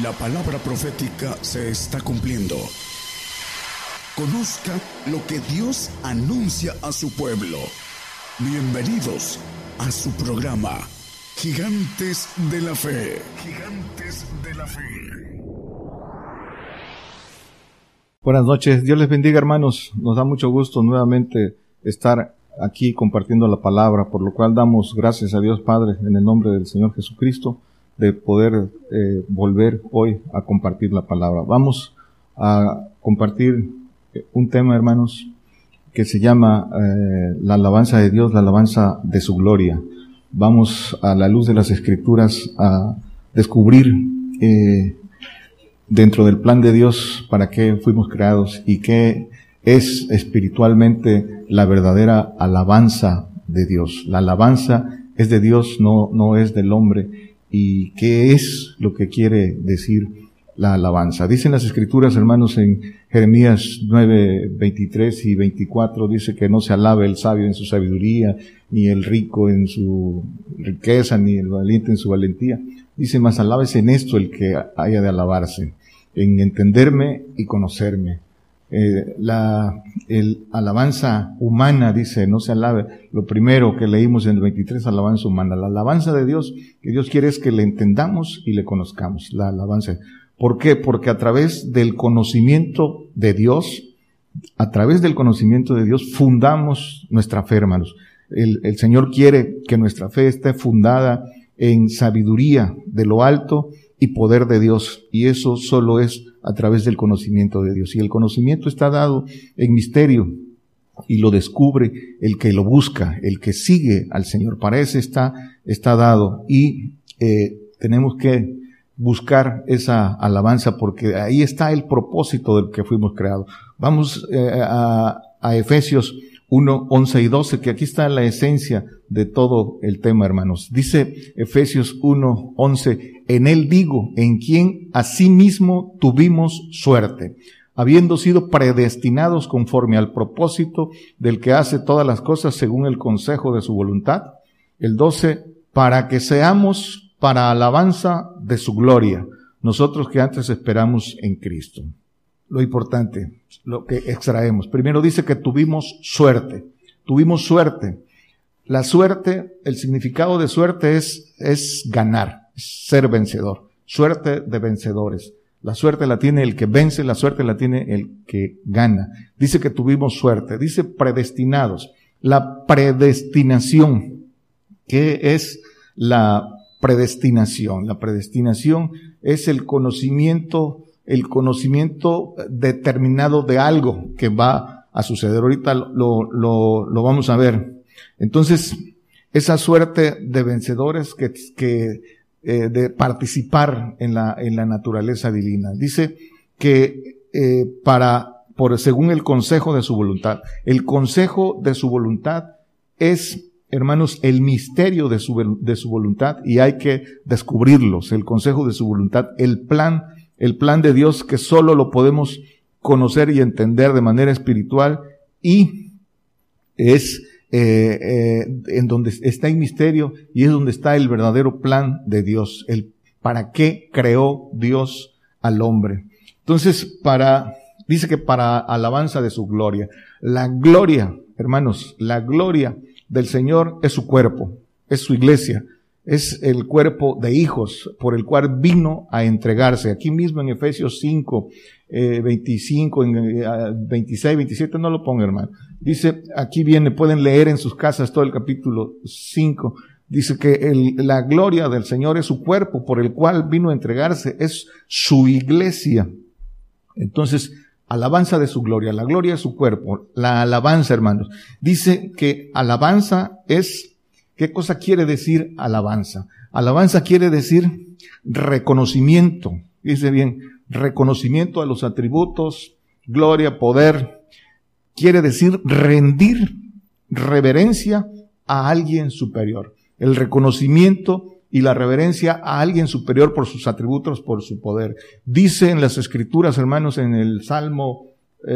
La palabra profética se está cumpliendo. Conozca lo que Dios anuncia a su pueblo. Bienvenidos a su programa, Gigantes de la Fe. Gigantes de la Fe. Buenas noches, Dios les bendiga hermanos. Nos da mucho gusto nuevamente estar aquí compartiendo la palabra, por lo cual damos gracias a Dios Padre en el nombre del Señor Jesucristo de poder eh, volver hoy a compartir la palabra. Vamos a compartir eh, un tema, hermanos, que se llama eh, la alabanza de Dios, la alabanza de su gloria. Vamos a la luz de las escrituras a descubrir dentro del plan de Dios para qué fuimos creados y qué es espiritualmente la verdadera alabanza de Dios. La alabanza es de Dios, no, no es del hombre. ¿Y qué es lo que quiere decir la alabanza? Dicen las escrituras, hermanos, en Jeremías 9, 23 y 24, dice que no se alabe el sabio en su sabiduría, ni el rico en su riqueza, ni el valiente en su valentía. Dice, más alabes en esto el que haya de alabarse, en entenderme y conocerme eh, la el alabanza humana, dice, no se alabe. Lo primero que leímos en el 23, alabanza humana. La alabanza de Dios, que Dios quiere es que le entendamos y le conozcamos. La alabanza. ¿Por qué? Porque a través del conocimiento de Dios, a través del conocimiento de Dios, fundamos nuestra fe, hermanos. El, el Señor quiere que nuestra fe esté fundada en sabiduría de lo alto y poder de Dios. Y eso solo es a través del conocimiento de Dios. Y el conocimiento está dado en misterio y lo descubre el que lo busca, el que sigue al Señor. Para eso está, está dado. Y eh, tenemos que buscar esa alabanza porque ahí está el propósito del que fuimos creados. Vamos eh, a, a Efesios 1, 11 y 12, que aquí está la esencia de todo el tema, hermanos. Dice Efesios 1, 11, en él digo, en quien asimismo tuvimos suerte, habiendo sido predestinados conforme al propósito del que hace todas las cosas según el consejo de su voluntad. El 12, para que seamos para alabanza de su gloria, nosotros que antes esperamos en Cristo lo importante, lo que extraemos. Primero dice que tuvimos suerte, tuvimos suerte. La suerte, el significado de suerte es, es ganar, ser vencedor, suerte de vencedores. La suerte la tiene el que vence, la suerte la tiene el que gana. Dice que tuvimos suerte, dice predestinados. La predestinación, ¿qué es la predestinación? La predestinación es el conocimiento el conocimiento determinado de algo que va a suceder. Ahorita lo, lo, lo vamos a ver. Entonces, esa suerte de vencedores que, que eh, de participar en la, en la naturaleza divina. Dice que eh, para, por según el consejo de su voluntad. El consejo de su voluntad es, hermanos, el misterio de su, de su voluntad y hay que descubrirlos. El consejo de su voluntad, el plan el plan de Dios que solo lo podemos conocer y entender de manera espiritual y es eh, eh, en donde está el misterio y es donde está el verdadero plan de Dios, el para qué creó Dios al hombre. Entonces, para, dice que para alabanza de su gloria. La gloria, hermanos, la gloria del Señor es su cuerpo, es su iglesia, es el cuerpo de hijos por el cual vino a entregarse. Aquí mismo en Efesios 5, 25, en, 26, 27, no lo ponga hermano. Dice, aquí viene, pueden leer en sus casas todo el capítulo 5. Dice que la gloria del Señor es su cuerpo por el cual vino a entregarse, es su iglesia. Entonces, alabanza de su gloria, la gloria es su cuerpo, la alabanza, hermanos. Dice que alabanza es ¿Qué cosa quiere decir alabanza? Alabanza quiere decir reconocimiento. Dice bien, reconocimiento a los atributos, gloria, poder. Quiere decir rendir reverencia a alguien superior. El reconocimiento y la reverencia a alguien superior por sus atributos, por su poder. Dice en las escrituras, hermanos, en el Salmo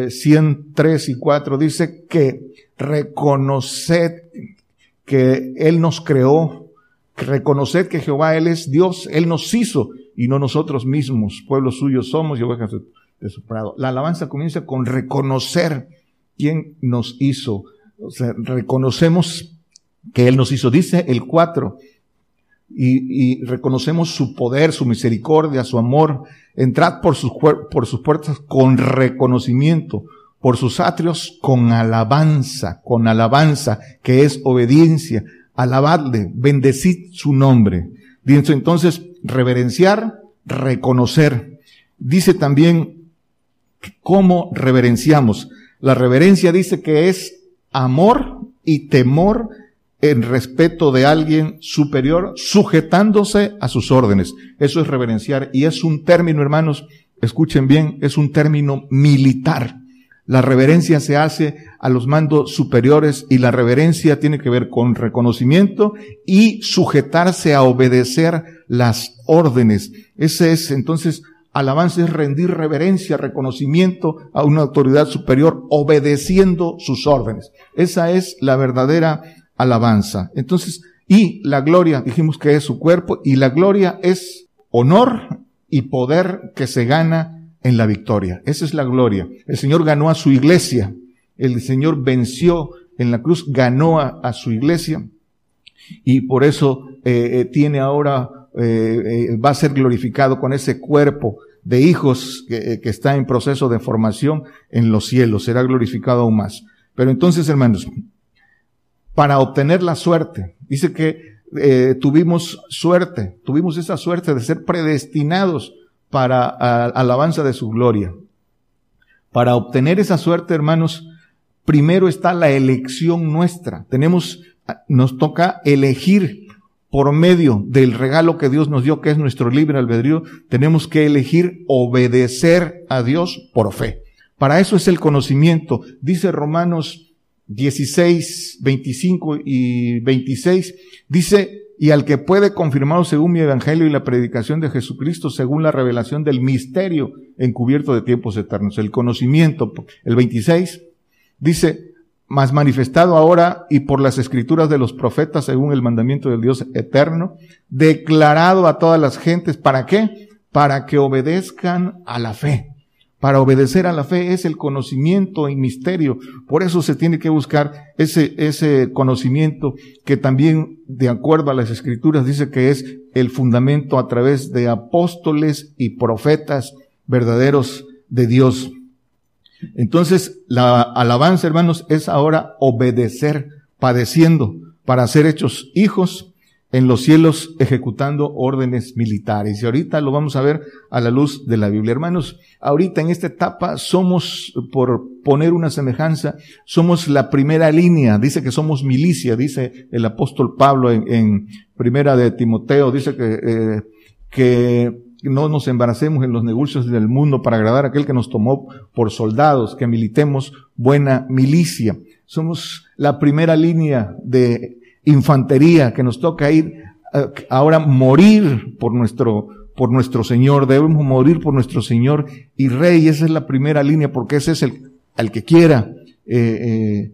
103 eh, y 4, dice que reconoced que Él nos creó, reconocer que Jehová Él es Dios, Él nos hizo y no nosotros mismos, pueblo suyo somos y ovejas de, su prado. La alabanza comienza con reconocer quién nos hizo. O sea, reconocemos que Él nos hizo. Dice el 4, y, reconocemos su poder, su misericordia, su amor. Entrad por sus, por sus puertas con reconocimiento, por sus atrios con alabanza, con alabanza, que es obediencia. Alabadle, bendecid su nombre. Dice entonces, reverenciar, reconocer. Dice también cómo reverenciamos. La reverencia dice que es amor y temor en respeto de alguien superior, sujetándose a sus órdenes. Eso es reverenciar y es un término, hermanos, escuchen bien, es un término militar. La reverencia se hace a los mandos superiores y la reverencia tiene que ver con reconocimiento y sujetarse a obedecer las órdenes. Ese es entonces alabanza es rendir reverencia, reconocimiento a una autoridad superior obedeciendo sus órdenes. Esa es la verdadera alabanza. Entonces, y la gloria, dijimos que es su cuerpo, y la gloria es honor y poder que se gana en la victoria. Esa es la gloria. El Señor ganó a su iglesia. El Señor venció en la cruz, ganó a, su iglesia. Y por eso eh, eh, tiene ahora, eh, va a ser glorificado con ese cuerpo de hijos que, que está en proceso de formación en los cielos. Será glorificado aún más. Pero entonces, hermanos, para obtener la suerte. Dice que eh, tuvimos suerte, tuvimos esa suerte de ser predestinados para alabanza de su gloria. Para obtener esa suerte, hermanos, primero está la elección nuestra. Tenemos, nos toca elegir por medio del regalo que Dios nos dio, que es nuestro libre albedrío, tenemos que elegir obedecer a Dios por fe. Para eso es el conocimiento. Dice Romanos 16, 25 y 26, dice, y al que puede confirmar según mi evangelio y la predicación de Jesucristo según la revelación del misterio encubierto de tiempos eternos, el conocimiento. El 26 dice, más manifestado ahora y por las escrituras de los profetas según el mandamiento del Dios eterno, declarado a todas las gentes, ¿para qué? Para que obedezcan a la fe. Para obedecer a la fe es el conocimiento y misterio. Por eso se tiene que buscar ese, ese conocimiento que también, de acuerdo a las escrituras, dice que es el fundamento a través de apóstoles y profetas verdaderos de Dios. Entonces, la alabanza, hermanos, es ahora obedecer, padeciendo, para ser hechos hijos en los cielos ejecutando órdenes militares. Y ahorita lo vamos a ver a la luz de la Biblia. Hermanos, ahorita en esta etapa somos, por poner una semejanza, somos la primera línea. Dice que somos milicia, dice el apóstol Pablo en, primera de Timoteo, dice que, eh, que no nos embaracemos en los negocios del mundo para agradar a aquel que nos tomó por soldados, que militemos buena milicia. Somos la primera línea de infantería que nos toca ir eh, ahora morir por nuestro por nuestro Señor, debemos morir por nuestro Señor y Rey, esa es la primera línea, porque ese es el, el que quiera eh,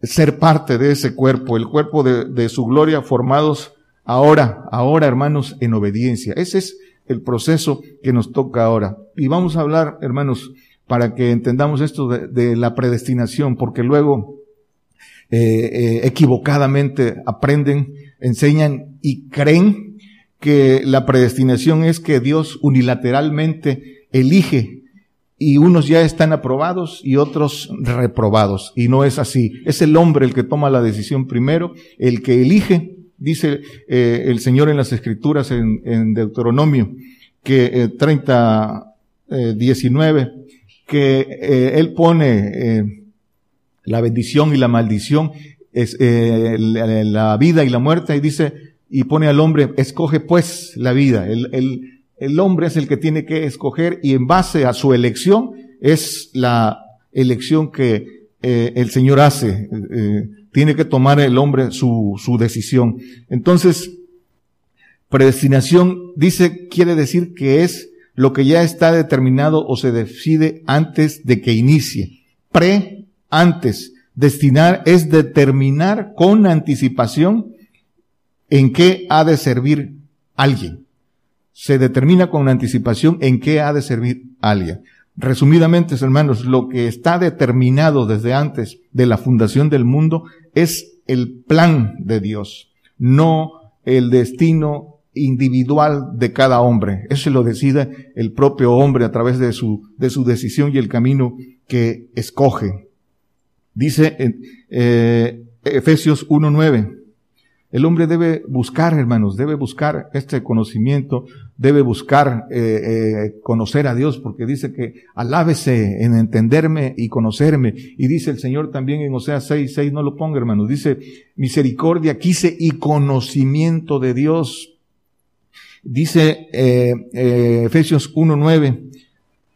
eh, ser parte de ese cuerpo, el cuerpo de, de su gloria, formados ahora, ahora hermanos, en obediencia. Ese es el proceso que nos toca ahora. Y vamos a hablar, hermanos, para que entendamos esto de, de la predestinación, porque luego eh, eh, equivocadamente aprenden, enseñan y creen que la predestinación es que Dios unilateralmente elige y unos ya están aprobados y otros reprobados. Y no es así. Es el hombre el que toma la decisión primero, el que elige, dice eh, el Señor en las Escrituras en, Deuteronomio, que 30, 19, que Él pone la bendición y la maldición, es, eh, la, vida y la muerte, y dice, y pone al hombre, escoge pues la vida. El, el, el hombre es el que tiene que escoger y en base a su elección es la elección que eh, el Señor hace. Eh, tiene que tomar el hombre su, su decisión. Entonces, predestinación dice, quiere decir que es lo que ya está determinado o se decide antes de que inicie. Pre antes. Destinar es determinar con anticipación en qué ha de servir alguien. se determina con anticipación en qué ha de servir alguien. Resumidamente, hermanos, lo que está determinado desde antes de la fundación del mundo es el plan de Dios, no el destino individual de cada hombre. Eso lo decide el propio hombre a través de su, de su decisión y el camino que escoge. Dice eh, Efesios 1.9, el hombre debe buscar, hermanos, debe buscar este conocimiento, debe buscar eh, eh, conocer a Dios, porque dice que alábese en entenderme y conocerme. Y dice el Señor también en Oseas 6, 6, no lo ponga, hermanos, dice misericordia, quise y conocimiento de Dios. Dice eh, eh, Efesios 1, 9,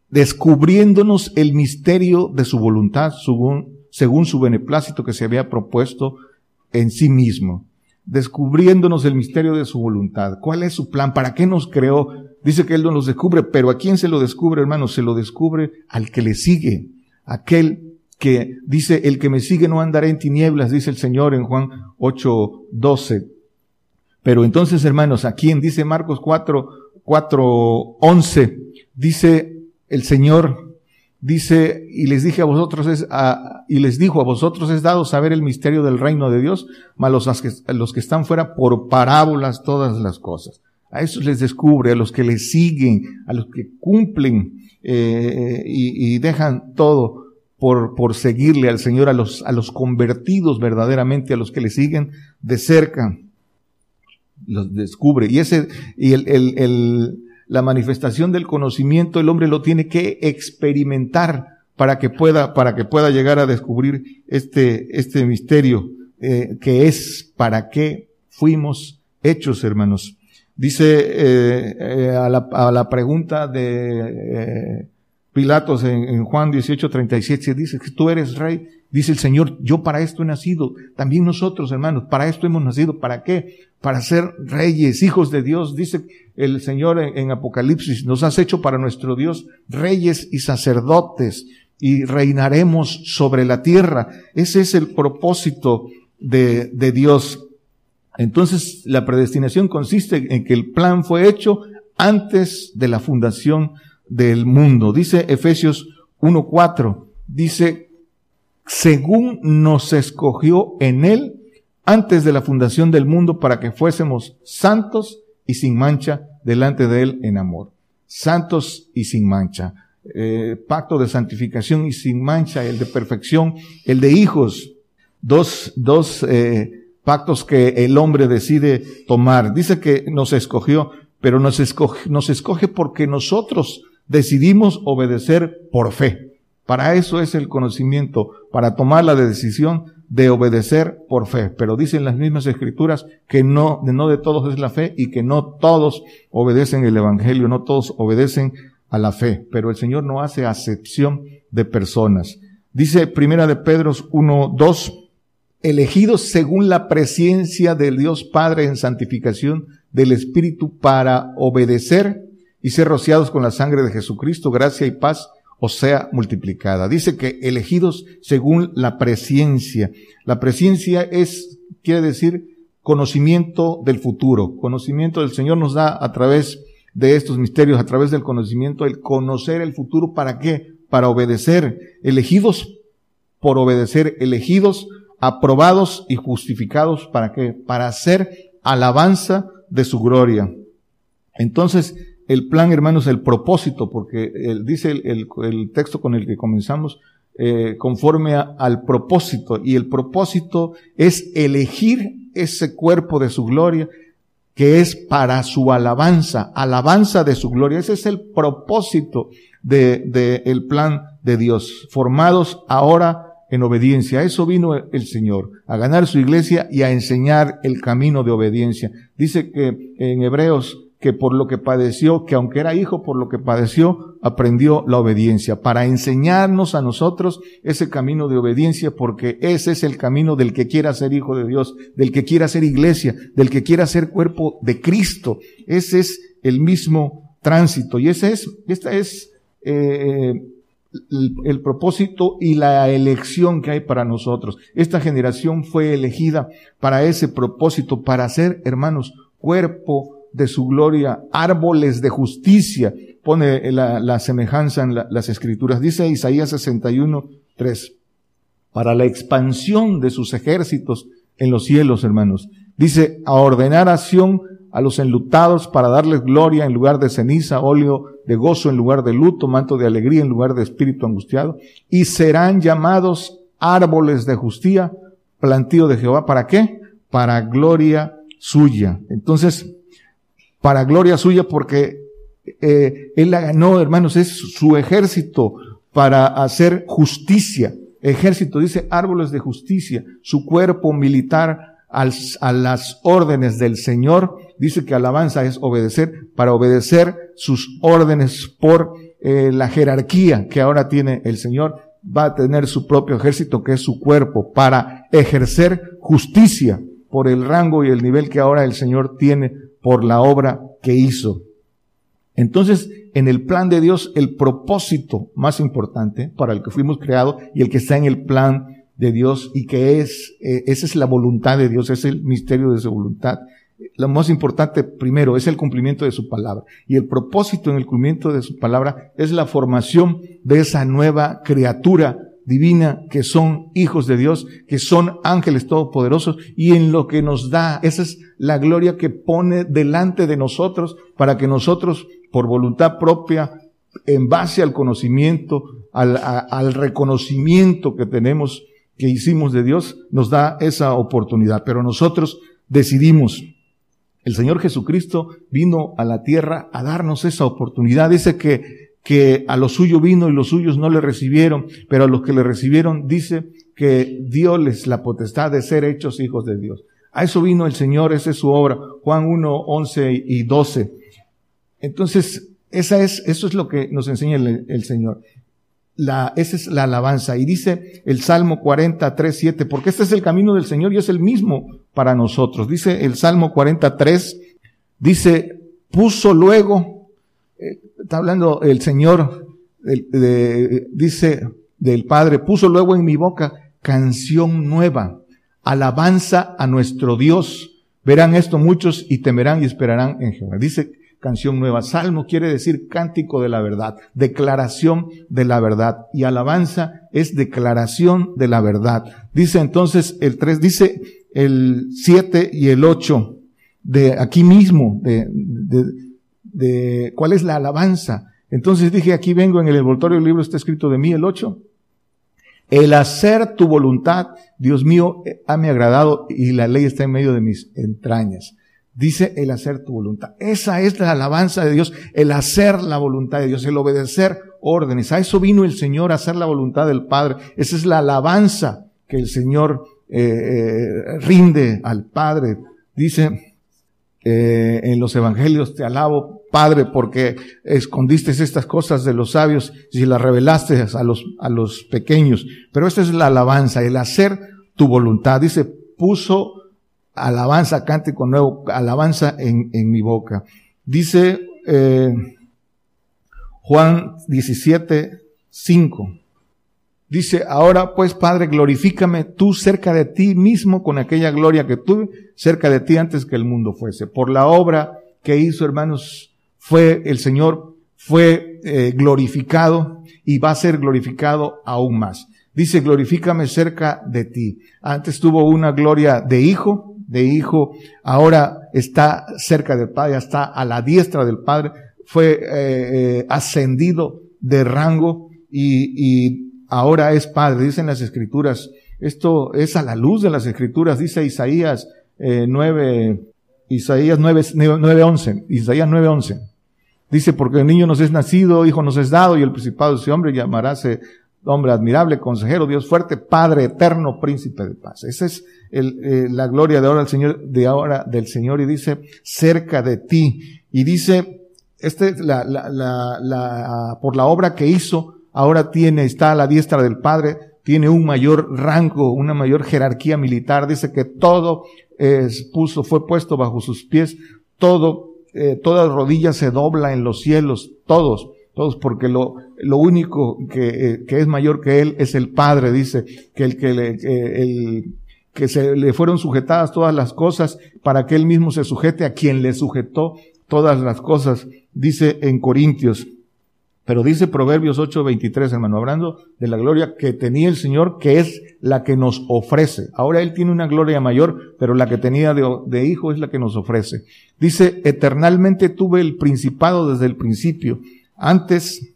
descubriéndonos el misterio de su voluntad según, según su beneplácito que se había propuesto en sí mismo descubriéndonos el misterio de su voluntad. ¿Cuál es su plan? ¿Para qué nos creó? Dice que Él no nos descubre, pero ¿a quién se lo descubre, hermano? Se lo descubre al que le sigue, aquel que dice, el que me sigue no andará en tinieblas, dice el Señor en Juan 8, 12. Pero entonces, hermanos, ¿a quién? Dice Marcos 4, 4, 11. Dice el Señor, dice, y les dije a vosotros es, y les dijo a vosotros es dado saber el misterio del reino de Dios, mas los, que, los que están fuera por parábolas todas las cosas. A esos les descubre, a los que les siguen, a los que cumplen eh, y, y, dejan todo por, por seguirle al Señor, a los, a los convertidos verdaderamente, a los que le siguen de cerca, los descubre. Y ese, y el, el, el la manifestación del conocimiento el hombre lo tiene que experimentar para que pueda, para que pueda llegar a descubrir este, este misterio eh, que es para qué fuimos hechos, hermanos. Dice eh, eh, a, la, a, la, pregunta de Pilatos en, en, Juan 18, 37, dice que tú eres rey. Dice el Señor, yo para esto he nacido. También nosotros, hermanos, para esto hemos nacido. ¿Para qué? Para ser reyes, hijos de Dios. Dice el Señor en, Apocalipsis, nos has hecho para nuestro Dios reyes y sacerdotes y reinaremos sobre la tierra. Ese es el propósito de, de Dios. Entonces, la predestinación consiste en que el plan fue hecho antes de la fundación del mundo. Dice Efesios 1.4, dice, según nos escogió en él antes de la fundación del mundo para que fuésemos santos y sin mancha delante de Él en amor. Santos y sin mancha. Eh, pacto de santificación y sin mancha, el de perfección, el de hijos. Dos, dos eh, pactos que el hombre decide tomar. Dice que nos escogió, pero nos escoge, nos escoge porque nosotros decidimos obedecer por fe. Para eso es el conocimiento, para tomar la decisión de obedecer por fe. Pero dicen las mismas escrituras que no, no de todos es la fe y que no todos obedecen el evangelio, no todos obedecen a la fe. Pero el Señor no hace acepción de personas. Dice Primera de Pedro 1, 2, elegidos según la presencia del Dios Padre en santificación del Espíritu para obedecer y ser rociados con la sangre de Jesucristo, gracia y paz o sea multiplicada. Dice que elegidos según la presencia. La presencia es, quiere decir, conocimiento del futuro. Conocimiento del Señor nos da a través de estos misterios, a través del conocimiento, el conocer el futuro. ¿Para qué? Para obedecer. Elegidos por obedecer, elegidos, aprobados y justificados. ¿Para qué? Para hacer alabanza de su gloria. Entonces, el plan, hermanos, el propósito, porque dice el, texto con el que comenzamos, eh, conforme al propósito, y el propósito es elegir ese cuerpo de su gloria, que es para su alabanza, alabanza de su gloria. Ese es el propósito del de, el plan de Dios, formados ahora en obediencia. A eso vino el Señor, a ganar su iglesia y a enseñar el camino de obediencia. Dice que en Hebreos que por lo que padeció, que aunque era hijo, por lo que padeció, aprendió la obediencia, para enseñarnos a nosotros ese camino de obediencia, porque ese es el camino del que quiera ser hijo de Dios, del que quiera ser iglesia, del que quiera ser cuerpo de Cristo. Ese es el mismo tránsito y ese es, esta es eh, el, el propósito y la elección que hay para nosotros. Esta generación fue elegida para ese propósito, para ser, hermanos, cuerpo de su gloria, árboles de justicia. Pone la, semejanza en las escrituras. Dice Isaías 61, 3. Para la expansión de sus ejércitos en los cielos, hermanos. Dice, a ordenar acción a los enlutados para darles gloria en lugar de ceniza, óleo de gozo en lugar de luto, manto de alegría en lugar de espíritu angustiado, y serán llamados árboles de justicia, plantío de Jehová. ¿Para qué? Para gloria suya. Entonces, para gloria suya porque eh, él la ganó, hermanos, es su ejército para hacer justicia. Ejército dice árboles de justicia, su cuerpo militar a las órdenes del Señor. Dice que alabanza es obedecer, para obedecer sus órdenes por eh, la jerarquía que ahora tiene el Señor. Va a tener su propio ejército, que es su cuerpo, para ejercer justicia por el rango y el nivel que ahora el Señor tiene por la obra que hizo. Entonces, en el plan de Dios, el propósito más importante para el que fuimos creados y el que está en el plan de Dios y que es, eh, esa es la voluntad de Dios, es el misterio de su voluntad. Lo más importante primero es el cumplimiento de su palabra. Y el propósito en el cumplimiento de su palabra es la formación de esa nueva criatura divina que son hijos de Dios, que son ángeles todopoderosos y en lo que nos da, esa es la gloria que pone delante de nosotros para que nosotros por voluntad propia, en base al conocimiento, al, al reconocimiento que tenemos que hicimos de Dios nos da esa oportunidad, pero nosotros decidimos. El Señor Jesucristo vino a la tierra a darnos esa oportunidad. Dice que, que a los suyos vino y los suyos no le recibieron, pero a los que le recibieron dice que les la potestad de ser hechos hijos de Dios. A eso vino el Señor, esa es su obra. Juan 1, 11 y 12. Entonces, esa es, eso es lo que nos enseña el Señor la, esa es la alabanza. Y dice el Salmo 43, 7, porque este es el camino del Señor y es el mismo para nosotros. Dice el Salmo 43, dice, puso luego, está hablando el Señor, dice del Padre, puso luego en mi boca canción nueva, alabanza a nuestro Dios. Verán esto muchos y temerán y esperarán en Jehová. Dice canción nueva. Salmo quiere decir cántico de la verdad, declaración de la verdad. Y alabanza es declaración de la verdad. Dice entonces el 3, dice el 7 y el 8 de aquí mismo, de, de, de cuál es la alabanza. Entonces dije, aquí vengo en el envoltorio del libro, está escrito de mí el 8. El hacer tu voluntad, Dios mío, ha me agradado y la ley está en medio de mis entrañas. Dice el hacer tu voluntad. Esa es la alabanza de Dios, el hacer la voluntad de Dios, el obedecer órdenes. A eso vino el Señor, a hacer la voluntad del Padre. Esa es la alabanza que el Señor eh, eh, rinde al Padre. Dice eh, en los Evangelios, te alabo, Padre, porque escondiste estas cosas de los sabios y las revelaste a los, a los pequeños. Pero esta es la alabanza, el hacer tu voluntad. Dice, puso alabanza, cántico nuevo, alabanza en, en mi boca. Dice eh, Juan 17, 5. Dice, ahora pues Padre, glorifícame tú cerca de ti mismo con aquella gloria que tuve cerca de ti antes que el mundo fuese. Por la obra que hizo, hermanos, fue el Señor, fue eh, glorificado y va a ser glorificado aún más. Dice, glorifícame cerca de ti. Antes tuvo una gloria de hijo, de hijo, ahora está cerca del Padre, está a la diestra del Padre, fue eh, eh, ascendido de rango y, ahora es Padre, dicen las Escrituras. Esto es a la luz de las Escrituras, dice Isaías eh, 9, Isaías 9, 9, 11, Isaías 9, 11. Dice, porque el niño nos es nacido, hijo nos es dado, y el principado de ese hombre llamaráse hombre admirable, consejero, Dios fuerte, Padre eterno, príncipe de paz. Esa es eh, la gloria de ahora del Señor, de ahora del Señor, y dice, cerca de ti. Y dice, este, la, la, la, la, por la obra que hizo, ahora tiene, está a la diestra del Padre, tiene un mayor rango, una mayor jerarquía militar. Dice que todo es, puso, fue puesto bajo sus pies, todo, eh, toda rodilla se dobla en los cielos, todos todos, porque lo, lo único que, eh, que, es mayor que Él es el Padre, dice, que el que, le, el, que se le fueron sujetadas todas las cosas para que él mismo se sujete a quien le sujetó todas las cosas, dice en Corintios. Pero dice Proverbios 8:23, hermano, hablando de la gloria que tenía el Señor, que es la que nos ofrece. Ahora Él tiene una gloria mayor, pero la que tenía de, hijo es la que nos ofrece. Dice, eternalmente tuve el principado desde el principio, antes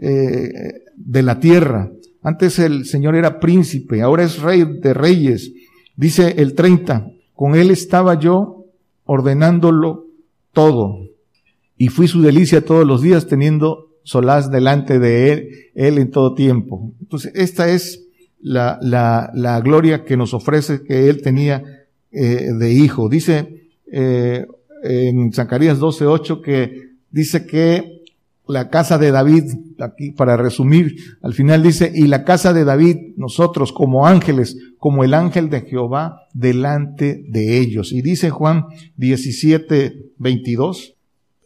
eh, de la tierra. Antes el Señor era príncipe, ahora es rey de reyes. Dice el 30, con Él estaba yo ordenándolo todo. Y fui su delicia todos los días teniendo solaz delante de él, él en todo tiempo. Entonces, esta es la, la, la gloria que nos ofrece que él tenía eh, de hijo. Dice eh, en Zacarías 12.8 que dice que la casa de David, aquí para resumir, al final dice, y la casa de David, nosotros como ángeles, como el ángel de Jehová, delante de ellos. Y dice Juan 17.22,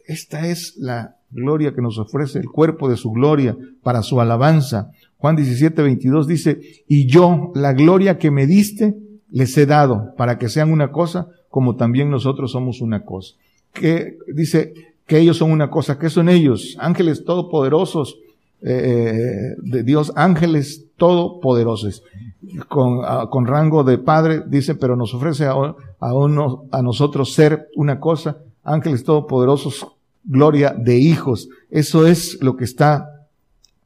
esta es la gloria que nos ofrece, el cuerpo de su gloria para su alabanza. Juan 17, 22 dice, y yo, la gloria que me diste, les he dado para que sean una cosa como también nosotros somos una cosa. Que dice que ellos son una cosa. ¿Qué son ellos? Ángeles todopoderosos eh, de Dios, ángeles todopoderosos, con, con rango de Padre, dice, pero nos ofrece a, a, uno, a nosotros ser una cosa, ángeles todopoderosos gloria de hijos. Eso es lo que está,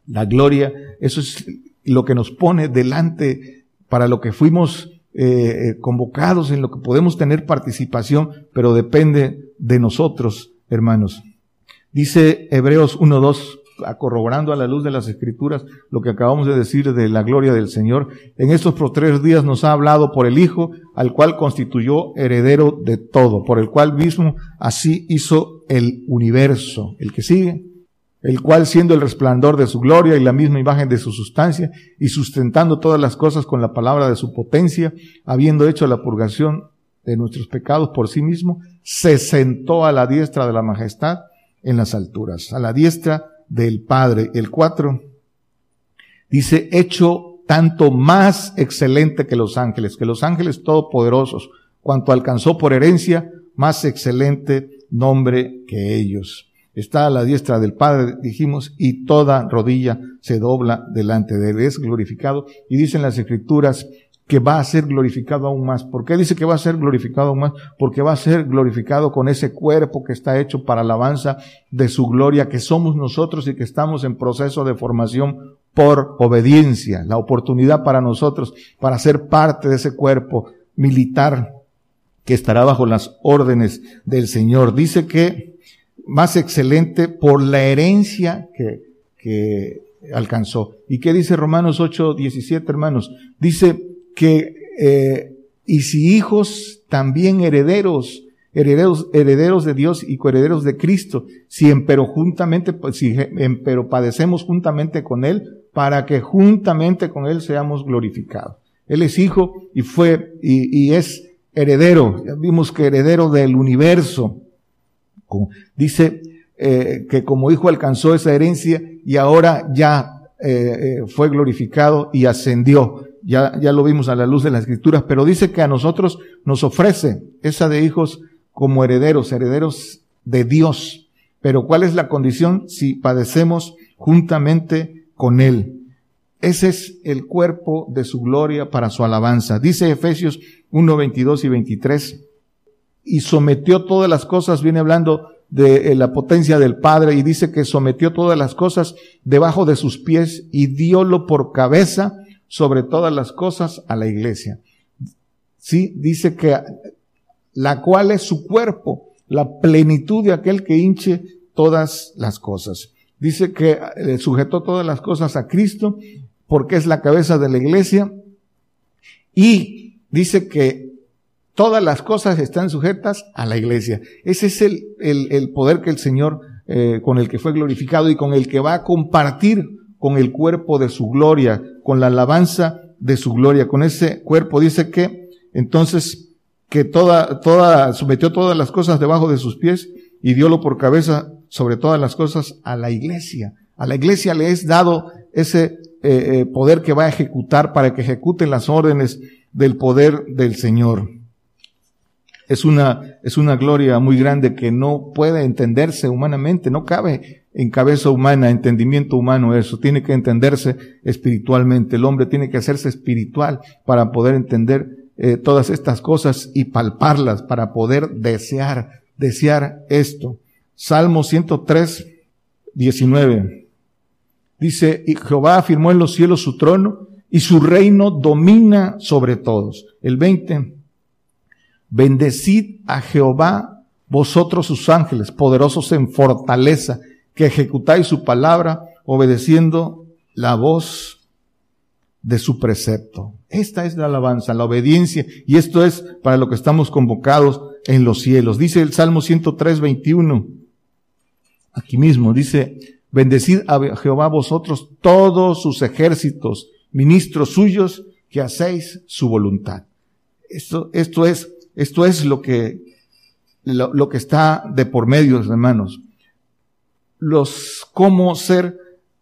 la gloria, eso es lo que nos pone delante para lo que fuimos eh, eh, convocados, en lo que podemos tener participación, pero depende de nosotros, hermanos. Dice Hebreos 1.2, corroborando a la luz de las escrituras lo que acabamos de decir de la gloria del Señor. En estos tres días nos ha hablado por el Hijo, al cual constituyó heredero de todo, por el cual mismo así hizo el universo. El que sigue, el cual siendo el resplandor de su gloria y la misma imagen de su sustancia, y sustentando todas las cosas con la palabra de su potencia, habiendo hecho la purgación de nuestros pecados por sí mismo, se sentó a la diestra de la majestad en las alturas, a la diestra del Padre. El 4 dice, hecho tanto más excelente que los ángeles, que los ángeles todopoderosos, cuanto alcanzó por herencia, más excelente nombre que ellos. Está a la diestra del Padre, dijimos, y toda rodilla se dobla delante de él. Es glorificado. Y dicen las escrituras, que va a ser glorificado aún más. ¿Por qué dice que va a ser glorificado aún más? Porque va a ser glorificado con ese cuerpo que está hecho para alabanza de su gloria, que somos nosotros y que estamos en proceso de formación por obediencia. La oportunidad para nosotros, para ser parte de ese cuerpo militar que estará bajo las órdenes del Señor. Dice que más excelente por la herencia que, que alcanzó. ¿Y qué dice Romanos 8, 17, hermanos? Dice, que, eh, y si hijos, también herederos, herederos, herederos de Dios y coherederos de Cristo, si empero juntamente, pues, si empero padecemos juntamente con Él, para que juntamente con Él seamos glorificados. Él es hijo y fue, y, y es heredero, ya vimos que heredero del universo. Dice eh, que como hijo alcanzó esa herencia y ahora ya eh, eh fue glorificado y ascendió ya, ya lo vimos a la luz de las escrituras, pero dice que a nosotros nos ofrece esa de hijos como herederos, herederos de Dios. Pero ¿cuál es la condición si padecemos juntamente con Él? Ese es el cuerpo de su gloria para su alabanza. Dice Efesios 1, 22 y 23. Y sometió todas las cosas, viene hablando de eh, la potencia del Padre y dice que sometió todas las cosas debajo de sus pies y diólo por cabeza sobre todas las cosas a la iglesia. Sí, dice que la cual es su cuerpo, la plenitud de aquel que hinche todas las cosas. Dice que eh, sujetó todas las cosas a Cristo porque es la cabeza de la iglesia y dice que todas las cosas están sujetas a la iglesia. Ese es el, el, poder que el Señor, eh, con el que fue glorificado y con el que va a compartir con el cuerpo de su gloria, con la alabanza de su gloria. Con ese cuerpo dice que entonces que toda, toda, sometió todas las cosas debajo de sus pies y diólo por cabeza sobre todas las cosas a la iglesia. A la iglesia le es dado ese eh, eh, poder que va a ejecutar para que ejecuten las órdenes del poder del Señor. Es una, es una gloria muy grande que no puede entenderse humanamente, no cabe en cabeza humana, entendimiento humano eso, tiene que entenderse espiritualmente. El hombre tiene que hacerse espiritual para poder entender eh, todas estas cosas y palparlas, para poder desear, desear esto. Salmo 103, 19. Dice, y Jehová afirmó en los cielos su trono y su reino domina sobre todos. El 20. Bendecid a Jehová vosotros sus ángeles, poderosos en fortaleza, que ejecutáis su palabra, obedeciendo la voz de su precepto. Esta es la alabanza, la obediencia, y esto es para lo que estamos convocados en los cielos. Dice el Salmo 103, 21. Aquí mismo dice, bendecid a Jehová vosotros todos sus ejércitos, ministros suyos, que hacéis su voluntad. Esto, esto es, esto es lo que, lo, lo que está de por medio, hermanos los cómo ser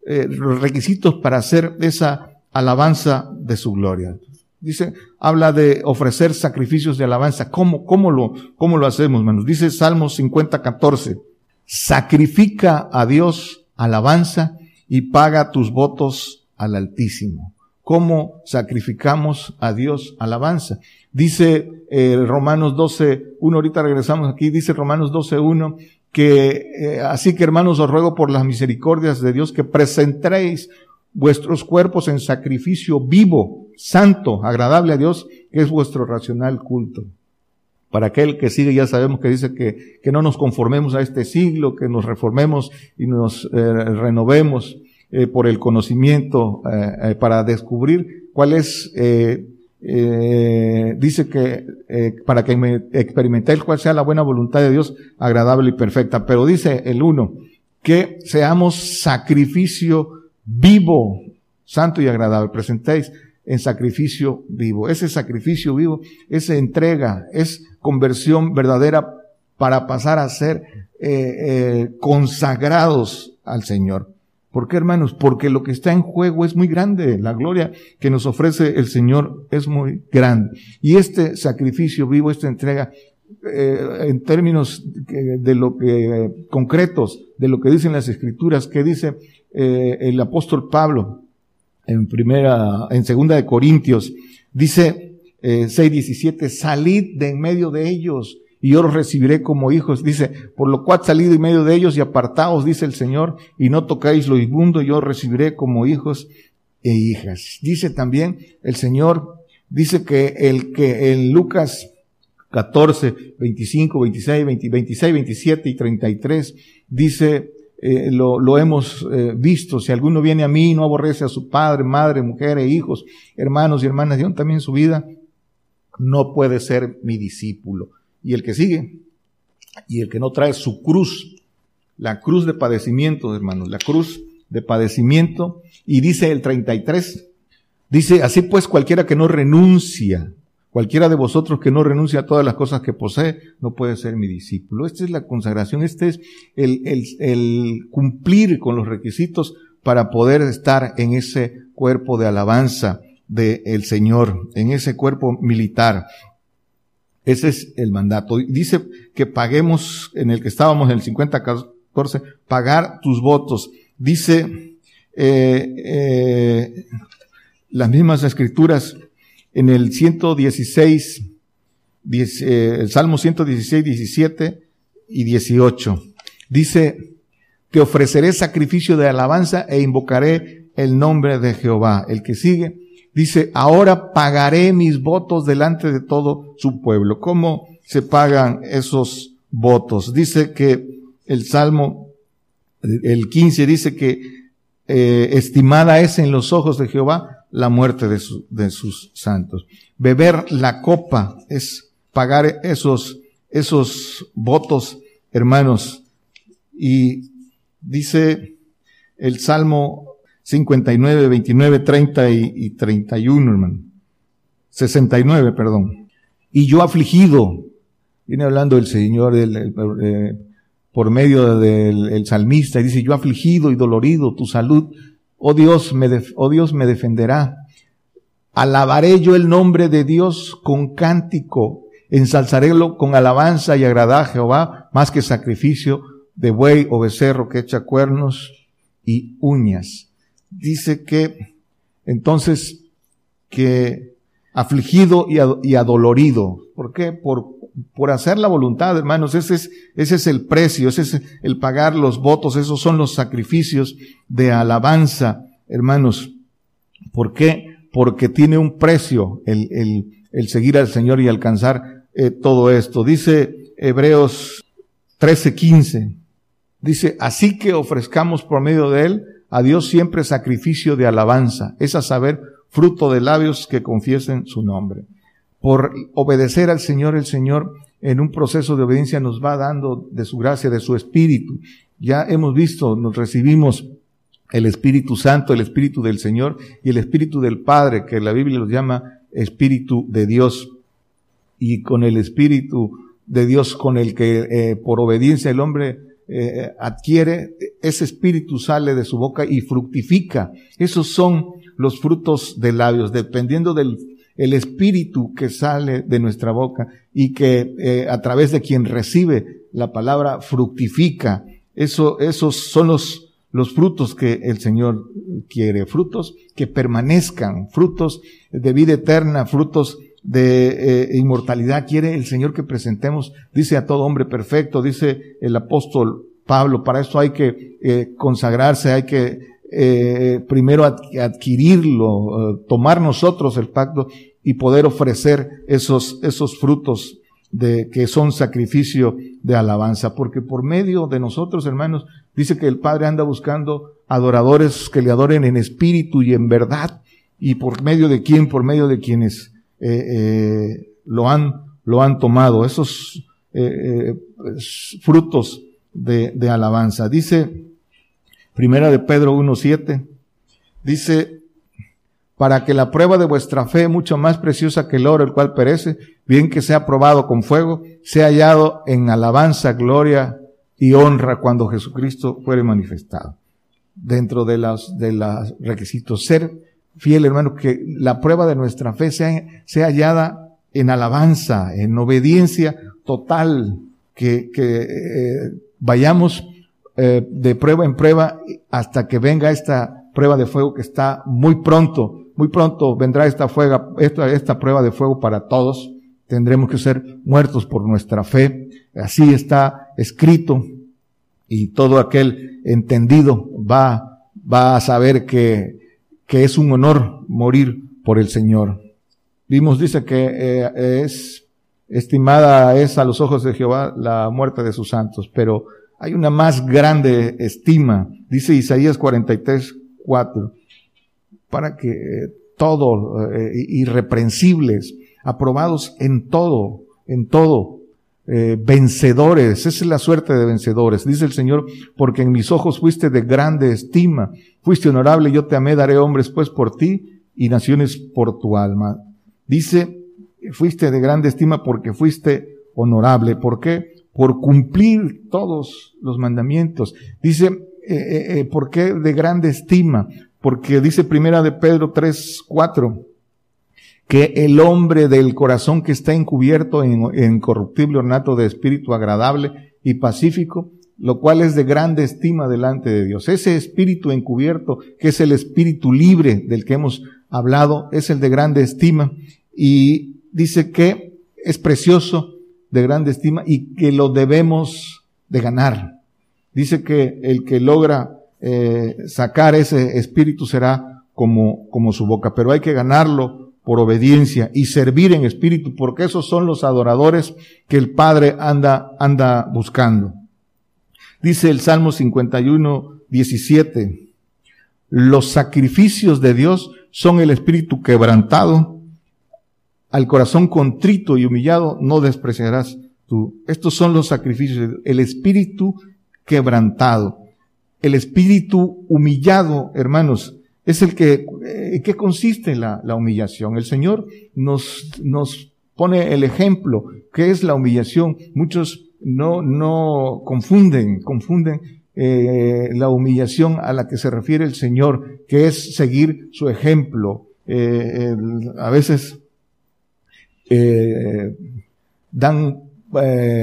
eh, los requisitos para hacer esa alabanza de su gloria. Dice, habla de ofrecer sacrificios de alabanza. ¿Cómo, cómo lo, cómo lo hacemos, hermanos? Dice Salmos 50, 14. Sacrifica a Dios alabanza y paga tus votos al Altísimo. ¿Cómo sacrificamos a Dios alabanza? Dice eh, Romanos 12, 1, ahorita regresamos aquí, dice Romanos 12, 1, que eh, así que hermanos os ruego por las misericordias de Dios que presentéis vuestros cuerpos en sacrificio vivo, santo, agradable a Dios, que es vuestro racional culto. Para aquel que sigue ya sabemos que dice que, que no nos conformemos a este siglo, que nos reformemos y nos eh, renovemos eh, por el conocimiento para descubrir cuál es eh, dice que eh, para que me experimentéis cuál sea la buena voluntad de Dios, agradable y perfecta. Pero dice el uno, que seamos sacrificio vivo, santo y agradable. Presentéis en sacrificio vivo. Ese sacrificio vivo, esa entrega, es conversión verdadera para pasar a ser eh, eh consagrados al Señor. ¿Por qué, hermanos? Porque lo que está en juego es muy grande. La gloria que nos ofrece el Señor es muy grande. Y este sacrificio vivo, esta entrega, eh, en términos de lo que, concretos, de lo que dicen las escrituras, que dice eh, el apóstol Pablo en primera, en segunda de Corintios, dice eh, 6.17, salid de en medio de ellos y yo los recibiré como hijos. Dice, por lo cual salid en medio de ellos y apartaos, dice el Señor, y no tocáis lo inmundo, yo recibiré como hijos e hijas. Dice también el Señor, dice que el que en Lucas 14, 25, 26, 26, 27 y 33 dice, eh, lo, lo, hemos eh, visto, si alguno viene a mí no aborrece a su padre, madre, mujer e hijos, hermanos y hermanas, y también su vida, no puede ser mi discípulo. Y el que sigue, y el que no trae su cruz, la cruz de padecimiento, hermanos, la cruz de padecimiento, y dice el 33, dice, así pues cualquiera que no renuncia, cualquiera de vosotros que no renuncia a todas las cosas que posee, no puede ser mi discípulo. Esta es la consagración, este es el, el, el cumplir con los requisitos para poder estar en ese cuerpo de alabanza del Señor, en ese cuerpo militar. Ese es el mandato. Dice que paguemos, en el que estábamos en el 50-14, pagar tus votos. Dice eh, eh, las mismas escrituras en el 116, eh, el Salmo 116, 17 y 18. Dice, te ofreceré sacrificio de alabanza e invocaré el nombre de Jehová. El que sigue, dice, ahora pagaré mis votos delante de todo su pueblo. ¿Cómo se pagan esos votos? Dice que el Salmo, el 15 dice que eh, estimada es en los ojos de Jehová la muerte de, sus santos. Beber la copa es pagar esos, esos votos, hermanos. Y dice el Salmo 59, 29, 30 y, 31, hermano. 69, perdón. Y yo afligido, viene hablando el Señor eh, por medio del salmista, y dice, yo afligido y dolorido, tu salud oh Dios me, oh Dios me defenderá. Alabaré yo el nombre de Dios con cántico, ensalzarélo con alabanza y agradar a Jehová más que sacrificio de buey o becerro que echa cuernos y uñas. Dice que entonces que afligido y, adolorido. ¿Por qué? Por, por hacer la voluntad, hermanos. Ese es, ese es el precio, ese es el pagar los votos, esos son los sacrificios de alabanza, hermanos. ¿Por qué? Porque tiene un precio el, el, el seguir al Señor y alcanzar eh, todo esto. Dice Hebreos 13:15. Dice, así que ofrezcamos por medio de él a Dios siempre sacrificio de alabanza, es a saber, fruto de labios que confiesen su nombre. Por obedecer al Señor, el Señor en un proceso de obediencia nos va dando de su gracia, de su espíritu. Ya hemos visto, nos recibimos el Espíritu Santo, el Espíritu del Señor y el Espíritu del Padre, que la Biblia los llama Espíritu de Dios. Y con el Espíritu de Dios con el que eh, por obediencia el hombre eh, adquiere, ese espíritu sale de su boca y fructifica. Esos son los frutos de labios, dependiendo del el espíritu que sale de nuestra boca y que eh, a través de quien recibe la palabra fructifica. Eso, esos son los, los frutos que el Señor quiere, frutos que permanezcan, frutos de vida eterna, frutos de eh, inmortalidad quiere el Señor que presentemos, dice a todo hombre perfecto, dice el apóstol Pablo, para eso hay que eh, consagrarse, hay que eh, primero adquirirlo, tomar nosotros el pacto y poder ofrecer esos, esos frutos de, que son sacrificio de alabanza, porque por medio de nosotros, hermanos, dice que el Padre anda buscando adoradores que le adoren en espíritu y en verdad, y por medio de quién, por medio de quienes eh, eh, lo han lo han tomado. Esos eh, pues, frutos de, de, alabanza. Dice Primera de Pedro 1.7, dice, para que la prueba de vuestra fe, mucho más preciosa que el oro, el cual perece, bien que sea probado con fuego, sea hallado en alabanza, gloria y honra cuando Jesucristo fuere manifestado. Dentro de los, de los requisitos, ser fiel hermano, que la prueba de nuestra fe sea, sea hallada en alabanza, en obediencia total, que, que eh, vayamos eh, de prueba en prueba hasta que venga esta prueba de fuego que está muy pronto, muy pronto vendrá esta, fuega, esta, esta prueba de fuego para todos. Tendremos que ser muertos por nuestra fe. Así está escrito. Y todo aquel entendido va, va a saber que que es un honor morir por el Señor. Vimos, dice que eh, es estimada es a los ojos de Jehová la muerte de sus santos, pero hay una más grande estima, dice Isaías 43, 4, para que eh, todo, eh, irreprensibles, aprobados en todo, en todo, eh, vencedores, esa es la suerte de vencedores, dice el Señor, porque en mis ojos fuiste de grande estima, fuiste honorable, yo te amé, daré hombres pues por ti y naciones por tu alma. Dice, fuiste de grande estima porque fuiste honorable, ¿por qué? Por cumplir todos los mandamientos. Dice, eh, eh, ¿por qué de grande estima? Porque dice primera de Pedro 3, 4, que el hombre del corazón que está encubierto en, incorruptible ornato de espíritu agradable y pacífico, lo cual es de grande estima delante de Dios. Ese espíritu encubierto, que es el espíritu libre del que hemos hablado, es el de grande estima y dice que es precioso, de grande estima y que lo debemos de ganar. Dice que el que logra eh, sacar ese espíritu será como, como su boca, pero hay que ganarlo por obediencia y servir en espíritu, porque esos son los adoradores que el Padre anda, anda buscando. Dice el Salmo 51, 17, los sacrificios de Dios son el espíritu quebrantado, al corazón contrito y humillado no despreciarás tú. Estos son los sacrificios, el espíritu quebrantado, el espíritu humillado, hermanos, es el que, eh, ¿qué consiste la, la humillación? El Señor nos, nos pone el ejemplo. ¿Qué es la humillación? Muchos no, no confunden, confunden eh, la humillación a la que se refiere el Señor, que es seguir su ejemplo. Eh, a veces eh, dan,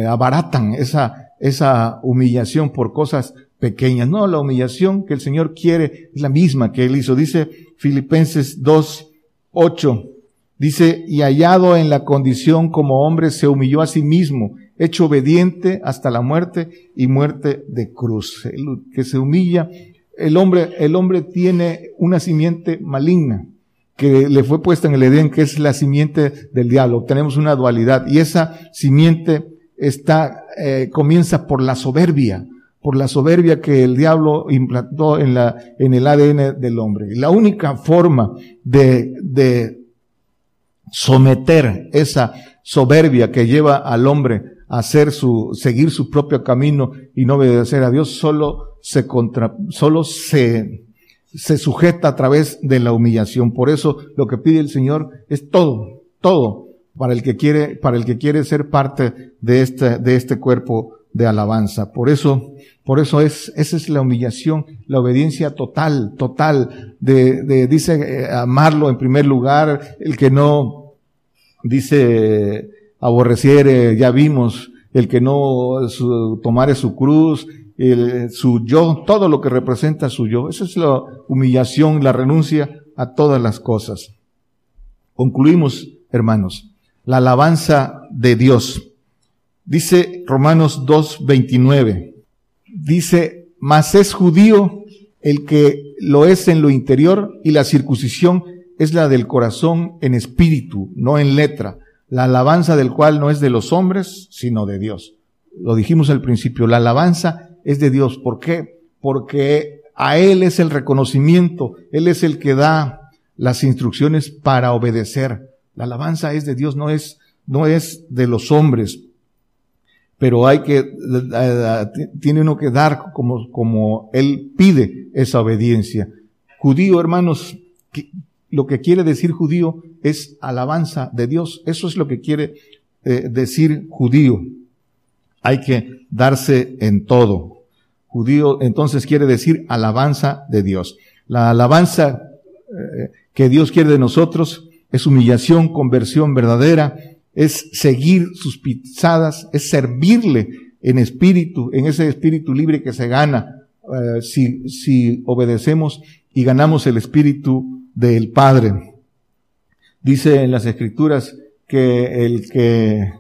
abaratan esa, esa humillación por cosas pequeñas. No, la humillación que el Señor quiere es la misma que Él hizo. Dice Filipenses 2, 8. Dice, y hallado en la condición como hombre, se humilló a sí mismo, hecho obediente hasta la muerte y muerte de cruz. Que se humilla, el hombre, el hombre tiene una simiente maligna que le fue puesta en el Edén, que es la simiente del diablo. Tenemos una dualidad y esa simiente está, eh, comienza por la soberbia, por la soberbia que el diablo implantó en la, en el ADN del hombre. La única forma de, de someter esa soberbia que lleva al hombre a hacer su, seguir su propio camino y no obedecer a Dios, solo se contra, solo se, se sujeta a través de la humillación. Por eso lo que pide el Señor es todo, todo para el que quiere, para el que quiere ser parte de este, de este cuerpo de alabanza. Por eso, por eso es, esa es la humillación, la obediencia total, total, de, de dice, eh, amarlo en primer lugar, el que no, dice, aborreciere, ya vimos, el que no su, tomare su cruz, el, su yo, todo lo que representa su yo. Esa es la humillación, la renuncia a todas las cosas. Concluimos, hermanos, la alabanza de Dios. Dice Romanos 2.29, dice, mas es judío el que lo es en lo interior y la circuncisión es la del corazón en espíritu, no en letra, la alabanza del cual no es de los hombres, sino de Dios. Lo dijimos al principio, la alabanza es de Dios. ¿Por qué? Porque a Él es el reconocimiento, Él es el que da las instrucciones para obedecer. La alabanza es de Dios, no es, no es de los hombres pero hay que, tiene uno que dar como, como Él pide esa obediencia. Judío, hermanos, lo que quiere decir judío es alabanza de Dios. Eso es lo que quiere eh, decir judío. Hay que darse en todo. Judío entonces quiere decir alabanza de Dios. La alabanza eh, que Dios quiere de nosotros es humillación, conversión verdadera, es seguir sus pisadas, es servirle en espíritu, en ese espíritu libre que se gana eh, si, si obedecemos y ganamos el espíritu del Padre. Dice en las escrituras que el que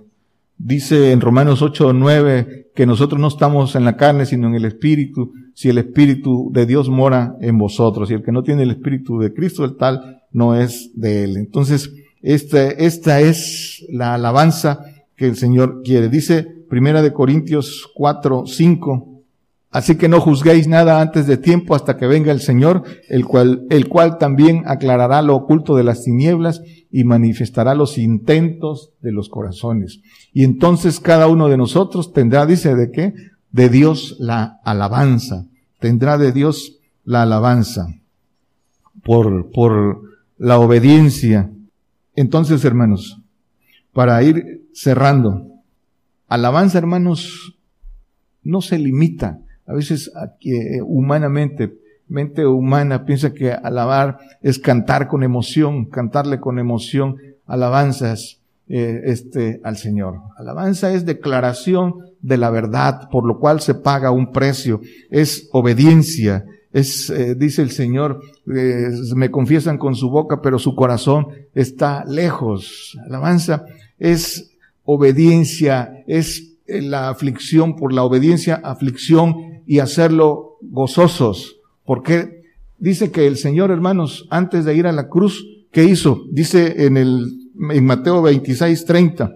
dice en Romanos 8 o 9 que nosotros no estamos en la carne sino en el espíritu, si el espíritu de Dios mora en vosotros y el que no tiene el espíritu de Cristo el tal no es de él. Entonces, esta, esta es la alabanza que el Señor quiere. Dice Primera de Corintios 4, 5. Así que no juzguéis nada antes de tiempo hasta que venga el Señor, el cual, el cual también aclarará lo oculto de las tinieblas y manifestará los intentos de los corazones. Y entonces cada uno de nosotros tendrá, dice, ¿de qué? De Dios la alabanza. Tendrá de Dios la alabanza por, por la obediencia entonces, hermanos, para ir cerrando, alabanza, hermanos, no se limita. A veces que humanamente, mente humana piensa que alabar es cantar con emoción, cantarle con emoción alabanzas eh, este al Señor. Alabanza es declaración de la verdad, por lo cual se paga un precio, es obediencia, es, eh, dice el Señor, eh, me confiesan con su boca, pero su corazón está lejos. Alabanza es obediencia, es eh, la aflicción por la obediencia, aflicción y hacerlo gozosos. Porque dice que el Señor, hermanos, antes de ir a la cruz, ¿qué hizo? Dice en el, en Mateo 26, 30,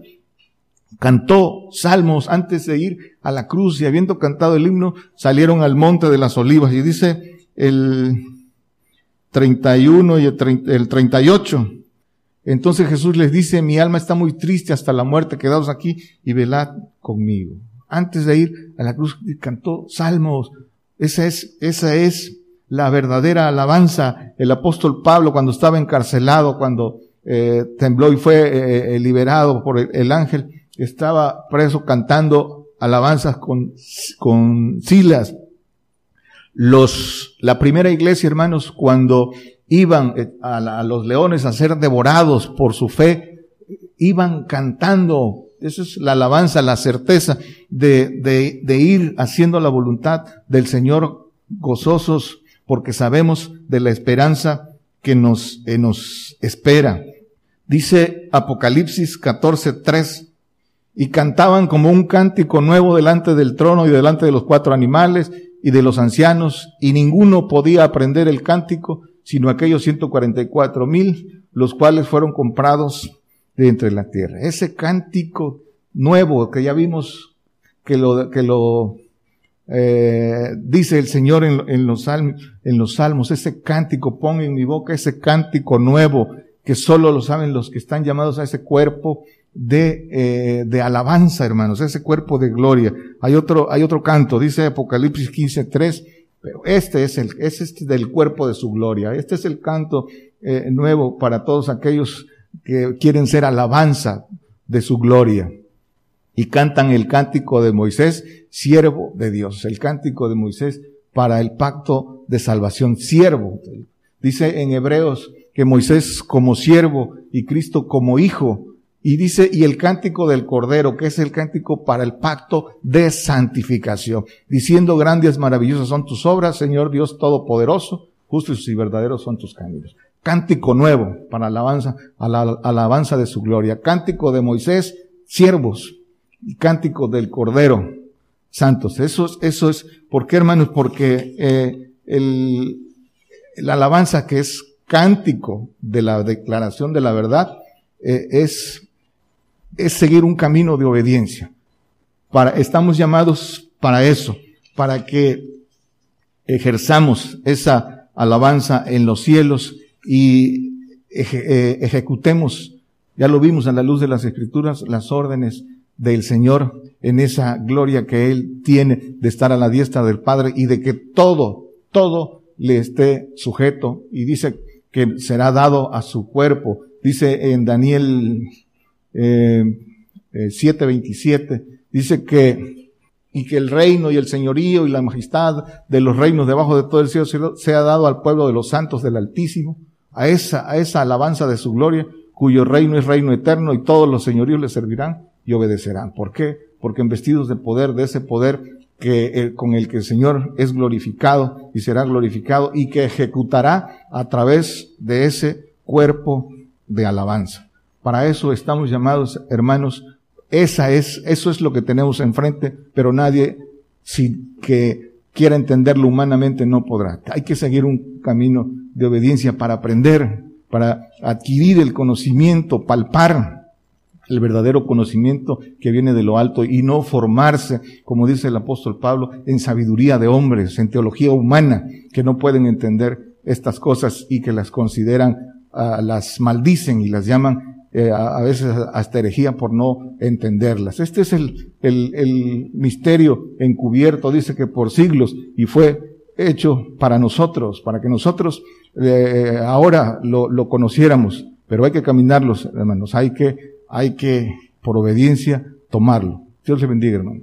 cantó salmos antes de ir a la cruz y habiendo cantado el himno, salieron al monte de las olivas. Y dice el 31 y el, 38. Entonces Jesús les dice, mi alma está muy triste hasta la muerte, quedaos aquí y velad conmigo. Antes de ir a la cruz cantó salmos. Esa es, esa es la verdadera alabanza. El apóstol Pablo cuando estaba encarcelado, cuando eh, tembló y fue eh, eh, liberado por el, ángel, estaba preso cantando alabanzas con, con Silas Los, la primera iglesia, hermanos, cuando iban a, los leones a ser devorados por su fe, iban cantando. Esa es la alabanza, la certeza de, de, de ir haciendo la voluntad del Señor gozosos porque sabemos de la esperanza que nos, eh, nos espera. Dice Apocalipsis 14, 3, y cantaban como un cántico nuevo delante del trono y delante de los cuatro animales y de los ancianos, y ninguno podía aprender el cántico, sino aquellos 144 mil, los cuales fueron comprados de entre la tierra. Ese cántico nuevo que ya vimos que lo, que lo eh, dice el Señor en, en, los salmos, en los salmos, ese cántico, pon en mi boca ese cántico nuevo que solo lo saben los que están llamados a ese cuerpo de, eh, de alabanza, hermanos, ese cuerpo de gloria. Hay otro, hay otro canto, dice Apocalipsis 15.3, pero este es el, es este del cuerpo de su gloria. Este es el canto eh, nuevo para todos aquellos que quieren ser alabanza de su gloria. Y cantan el cántico de Moisés, siervo de Dios. El cántico de Moisés para el pacto de salvación, siervo. Dice en Hebreos que Moisés como siervo y Cristo como hijo y dice, y el cántico del Cordero, que es el cántico para el pacto de santificación, diciendo, grandes, maravillosas son tus obras, Señor Dios Todopoderoso, justos y verdaderos son tus caminos. Cántico nuevo para alabanza, alabanza de su gloria. Cántico de Moisés, siervos, y cántico del Cordero, santos. Eso es, eso es, ¿por qué hermanos? Porque eh, el, la alabanza que es cántico de la declaración de la verdad, eh, es es seguir un camino de obediencia. Para, estamos llamados para eso, para que ejerzamos esa alabanza en los cielos y eh, ejecutemos, ya lo vimos a la luz de las escrituras, las órdenes del Señor en esa gloria que Él tiene de estar a la diestra del Padre y de que todo, todo le esté sujeto. Y dice que será dado a su cuerpo. Dice en Daniel eh, 7.27, eh, dice que, y que el reino y el señorío y la majestad de los reinos debajo de todo el cielo sea dado al pueblo de los santos del Altísimo, a esa, a esa alabanza de su gloria, cuyo reino es reino eterno y todos los señoríos le servirán y obedecerán. ¿Por qué? Porque vestidos de poder, de ese poder que con el que el Señor es glorificado y será glorificado y que ejecutará a través de ese cuerpo de alabanza. Para eso estamos llamados, hermanos. Esa es, eso es lo que tenemos enfrente, pero nadie, si que quiera entenderlo humanamente, no podrá. Hay que seguir un camino de obediencia para aprender, para adquirir el conocimiento, palpar el verdadero conocimiento que viene de lo alto y no formarse, como dice el apóstol Pablo, en sabiduría de hombres, en teología humana, que no pueden entender estas cosas y que las consideran, uh, las maldicen y las llaman eh, a, veces hasta herejía por no entenderlas. Este es el, el, el misterio encubierto, dice que por siglos, y fue hecho para nosotros, para que nosotros eh, ahora lo, lo, conociéramos, pero hay que caminarlos, hermanos, hay que, hay que, por obediencia, tomarlo. Dios le bendiga, hermano.